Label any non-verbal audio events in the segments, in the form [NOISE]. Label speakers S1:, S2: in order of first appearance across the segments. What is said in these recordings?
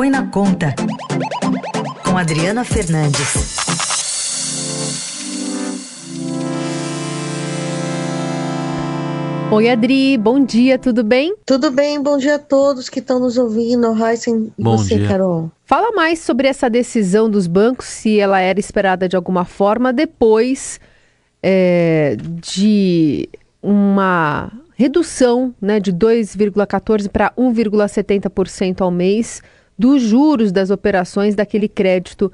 S1: Põe na Conta, com Adriana Fernandes.
S2: Oi, Adri, bom dia, tudo bem?
S3: Tudo bem, bom dia a todos que estão nos ouvindo. Heisen e
S4: Bom
S3: você,
S4: dia.
S3: Carol.
S2: Fala mais sobre essa decisão dos bancos, se ela era esperada de alguma forma, depois é, de uma redução né, de 2,14% para 1,70% ao mês dos juros das operações daquele crédito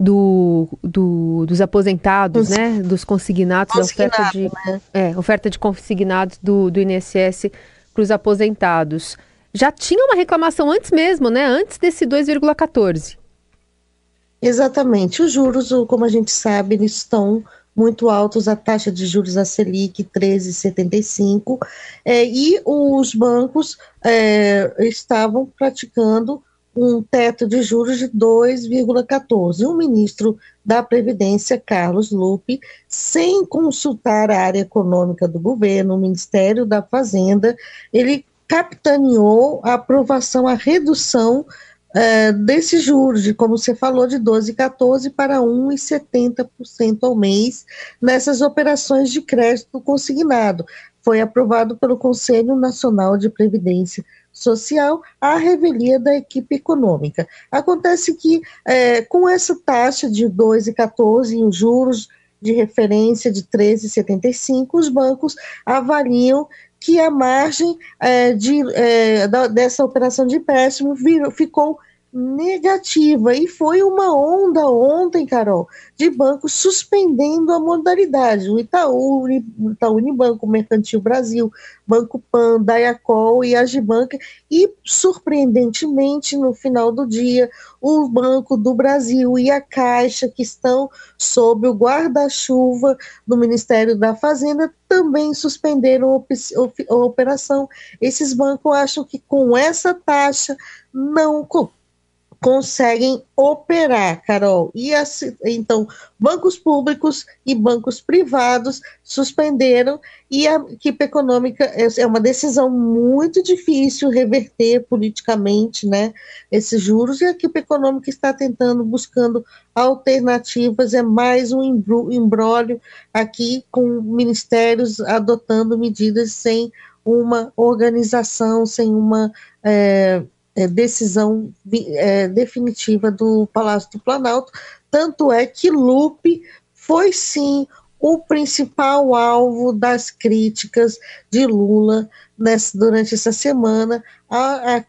S2: do, do- dos aposentados,
S3: Cons-
S2: né? Dos consignados, da oferta de,
S3: né?
S2: é, oferta de consignados do, do INSS para os aposentados. Já tinha uma reclamação antes mesmo, né? Antes desse 2,14.
S3: Exatamente. Os juros, como a gente sabe, eles estão muito altos, a taxa de juros da Selic 13,75, é, e os bancos é, estavam praticando um teto de juros de 2,14. O ministro da Previdência, Carlos Lupe, sem consultar a área econômica do governo, o Ministério da Fazenda, ele capitaneou a aprovação, a redução eh, desses juros, de, como você falou, de 12,14% para 1,70% ao mês nessas operações de crédito consignado. Foi aprovado pelo Conselho Nacional de Previdência Social à revelia da equipe econômica. Acontece que, eh, com essa taxa de 2,14% e os juros de referência de 13,75%, os bancos avaliam que a margem eh, de, eh, da- dessa operação de empréstimo virou- ficou negativa e foi uma onda ontem, Carol, de bancos suspendendo a modalidade. O Itaú, o Itaú Unibanco, Mercantil Brasil, Banco Pan, Dayacol e Agibanca e surpreendentemente no final do dia o Banco do Brasil e a Caixa que estão sob o guarda-chuva do Ministério da Fazenda também suspenderam a op- op- a operação. Esses bancos acham que com essa taxa não conseguem operar, Carol. E então, bancos públicos e bancos privados suspenderam e a equipe econômica é é uma decisão muito difícil reverter politicamente, né, esses juros e a equipe econômica está tentando buscando alternativas, é mais um embrólio aqui com ministérios adotando medidas sem uma organização, sem uma é, decisão vi- é, definitiva do Palácio do Planalto. Tanto é que Lupe foi sim o principal alvo das críticas de Lula nessa- durante essa semana a, a-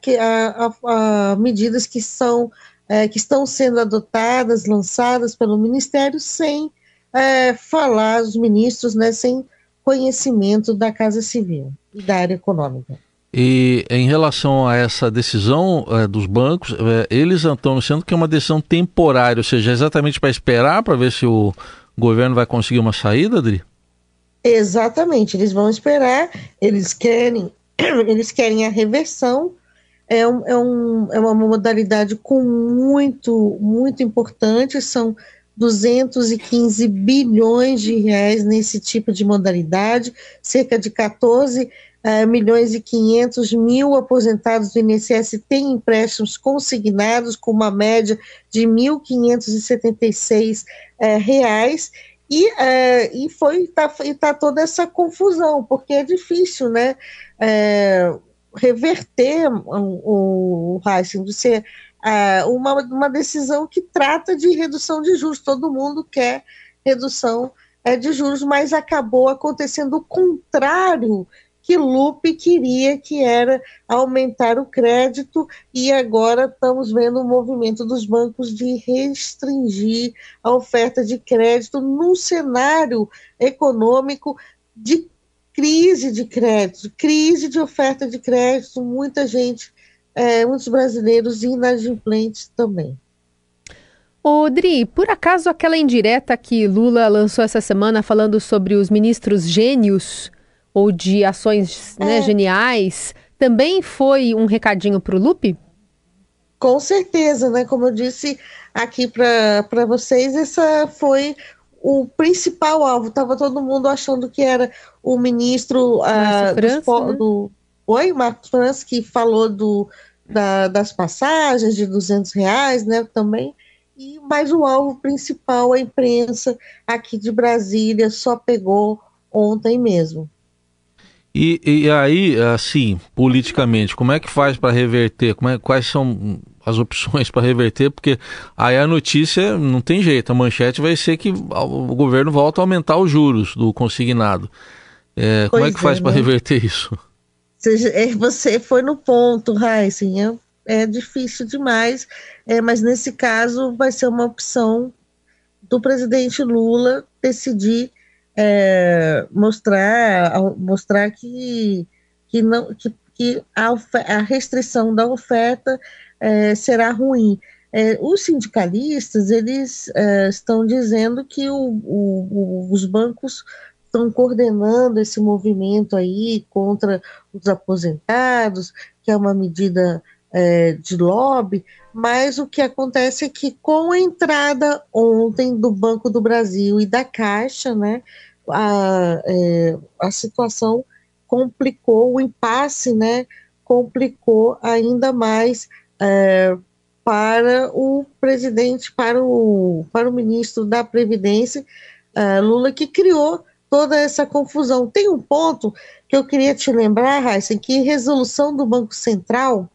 S3: a- a medidas que são é, que estão sendo adotadas, lançadas pelo Ministério, sem é, falar os ministros, né, sem conhecimento da Casa Civil e da área econômica.
S4: E em relação a essa decisão eh, dos bancos, eh, eles estão anunciando que é uma decisão temporária, ou seja, exatamente para esperar para ver se o governo vai conseguir uma saída, Adri?
S3: Exatamente, eles vão esperar, eles querem, [CLEARS THROAT] eles querem a reversão. É, um, é, um, é uma modalidade com muito, muito importante, são 215 bilhões de reais nesse tipo de modalidade, cerca de 14 eh, milhões e 500 mil aposentados do INSS têm empréstimos consignados com uma média de 1.576 eh, reais e, é, e foi tá, e tá toda essa confusão, porque é difícil, né? é, reverter o, o de ser é, uma, uma decisão que trata de redução de juros. Todo mundo quer redução é, de juros, mas acabou acontecendo o contrário que Lupe queria, que era aumentar o crédito, e agora estamos vendo o movimento dos bancos de restringir a oferta de crédito num cenário econômico de crise de crédito, crise de oferta de crédito, muita gente, é, muitos brasileiros inadimplentes também.
S2: Ô, Dri, por acaso aquela indireta que Lula lançou essa semana falando sobre os ministros gênios ou de ações né,
S3: É.
S2: geniais, também foi um recadinho para o Lupe?
S3: Com certeza, né? Como eu disse aqui para vocês, essa foi o principal alvo. Estava todo mundo achando que era o ministro ah,
S2: França, né?
S3: do. Oi, Marcos França, que falou do, da, das passagens de 200 reais, né, também, e, mas o alvo principal, a imprensa aqui de Brasília, só pegou ontem mesmo.
S4: E, e aí, assim, politicamente, como é que faz para reverter? Como é, quais são as opções para reverter? Porque aí a notícia não tem jeito, a manchete vai ser que o governo volta a aumentar os juros do consignado. É, como é que faz é, para né? reverter isso?
S3: É, você foi no ponto, Heisen. É, é difícil demais, é, mas nesse caso vai ser uma opção do presidente Lula decidir é, mostrar, mostrar que, que, não, que, que a, a restrição da oferta é, será ruim. É, os sindicalistas eles é, estão dizendo que o, o, os bancos estão coordenando esse movimento aí contra os aposentados, que é uma medida é, de lobby, mas o que acontece é que com a entrada ontem do Banco do Brasil e da Caixa, né, a, é, a situação complicou, o impasse, né, complicou ainda mais é, para o presidente, para o, para o ministro da Previdência, é, Lula, que criou toda essa confusão. Tem um ponto que eu queria te lembrar, Raíssa, que resolução do Banco Central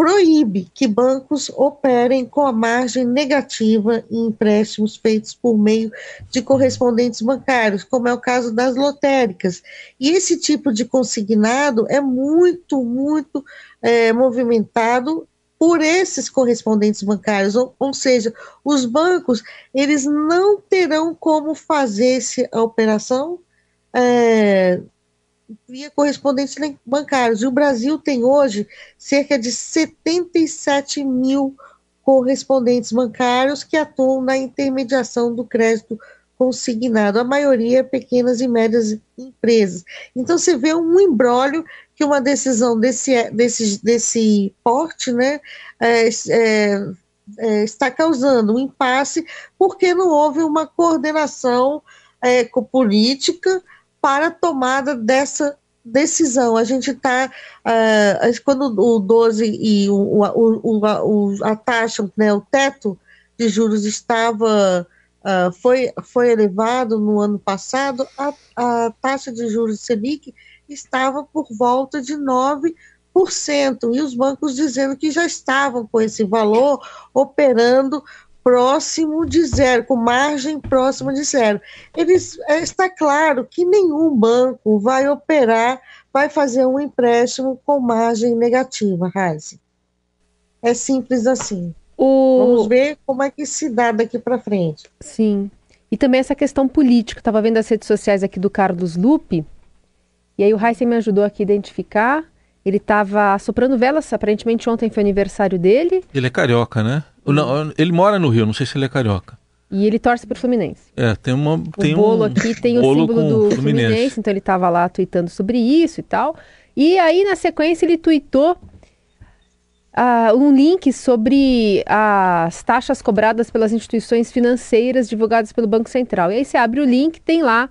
S3: proíbe que bancos operem com a margem negativa em empréstimos feitos por meio de correspondentes bancários, como é o caso das lotéricas. E esse tipo de consignado é muito, muito é, movimentado por esses correspondentes bancários, ou, ou, seja, os bancos eles não terão como fazer essa operação é, via correspondentes bancários. E o Brasil tem hoje cerca de 77 mil correspondentes bancários que atuam na intermediação do crédito consignado, a maioria pequenas e médias empresas. Então você vê um embrólio que uma decisão desse, desse, desse porte né, é, é, é, está causando um impasse porque não houve uma coordenação é, política para a tomada dessa decisão. A gente está, é, quando o 12 e o, o, o, a taxa, né, o teto de juros estava uh, foi, foi elevado no ano passado, a, a taxa de juros Selic estava por volta de 9%, e os bancos dizendo que já estavam com esse valor operando próximo de zero, com margem próxima de zero. Eles, é, está claro que nenhum banco vai operar, vai fazer um empréstimo com margem negativa, Razi. É simples assim. O... Vamos ver como é que se dá daqui para frente.
S2: Sim. E também essa questão política. Estava vendo as redes sociais aqui do Carlos Lupe. E aí o Heisen me ajudou aqui a identificar. Ele estava soprando velas, aparentemente ontem foi aniversário dele.
S4: Ele é carioca, né? Não, ele mora no Rio, não sei se ele é carioca.
S2: E ele torce para o Fluminense.
S4: É, tem uma. Tem
S2: o bolo um, aqui tem o símbolo do Fluminense. Fluminense, então ele estava lá tweetando sobre isso e tal. E aí, na sequência, ele tweetou uh, um link sobre as taxas cobradas pelas instituições financeiras divulgadas pelo Banco Central. E aí você abre o link, tem lá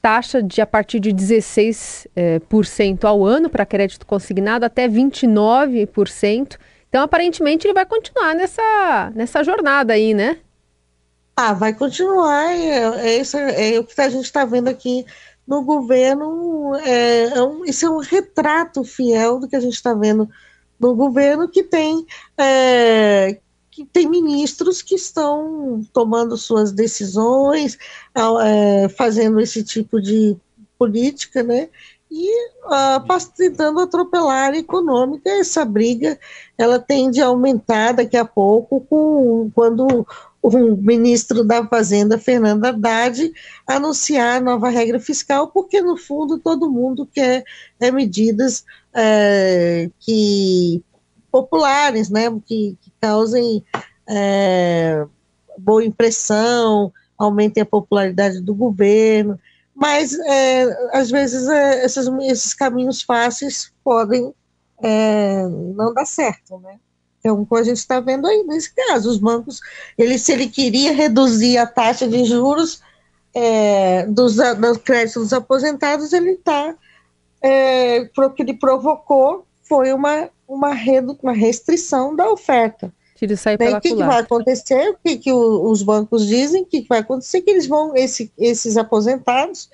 S2: taxa de a partir de 16% eh, ao ano para crédito consignado até 29%. Então, aparentemente, ele vai continuar nessa, nessa jornada aí, né?
S3: Ah, vai continuar. É, é, isso, é o que a gente está vendo aqui no governo. É, é um, isso é um retrato fiel do que a gente está vendo no governo que tem é, que tem ministros que estão tomando suas decisões, é, fazendo esse tipo de política, né? E uh, tentando atropelar a econômica. Essa briga ela tende a aumentar daqui a pouco com, quando o ministro da Fazenda, Fernando Haddad, anunciar a nova regra fiscal, porque, no fundo, todo mundo quer é, medidas é, que populares, né, que, que causem é, boa impressão, aumentem a popularidade do governo, mas é, às vezes é, esses, esses, caminhos fáceis podem é, não dar certo, né? Que a gente está vendo aí nesse caso. Os bancos, ele, se ele queria reduzir a taxa de juros é, dos, dos créditos dos aposentados, ele está, é, que ele provocou foi uma, uma, redu, uma restrição da oferta.
S2: Tiro sai pela
S3: O que, que vai acontecer? O que, que o, os bancos dizem? O que, que vai acontecer? Que eles vão, esse, esses aposentados,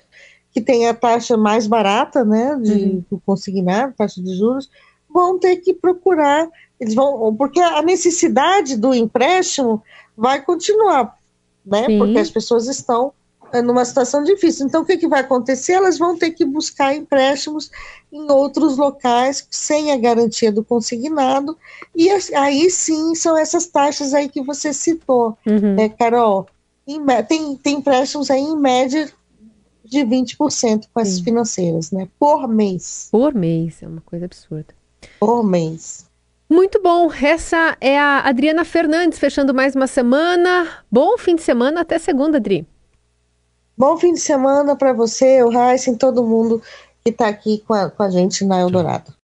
S3: que têm a taxa mais barata, né, de uhum. do consignado, taxa de juros, vão ter que procurar, eles vão, porque a necessidade do empréstimo vai continuar, né, Sim. porque as pessoas estão numa situação difícil. Então, o que, que vai acontecer? Elas vão ter que buscar empréstimos em outros locais sem a garantia do consignado, e aí sim são essas taxas aí que você citou, uhum. né, Carol? Em, tem, tem empréstimos aí em média de 20% com as financeiras, né? Por mês.
S2: Por mês, é uma coisa absurda.
S3: Por mês.
S2: Muito bom, essa é a Adriana Fernandes, fechando mais uma semana. Bom fim de semana, até segunda, Adri.
S3: Bom fim de semana para você, o Raíssa e todo mundo que está aqui com a, com a gente na Eldorado.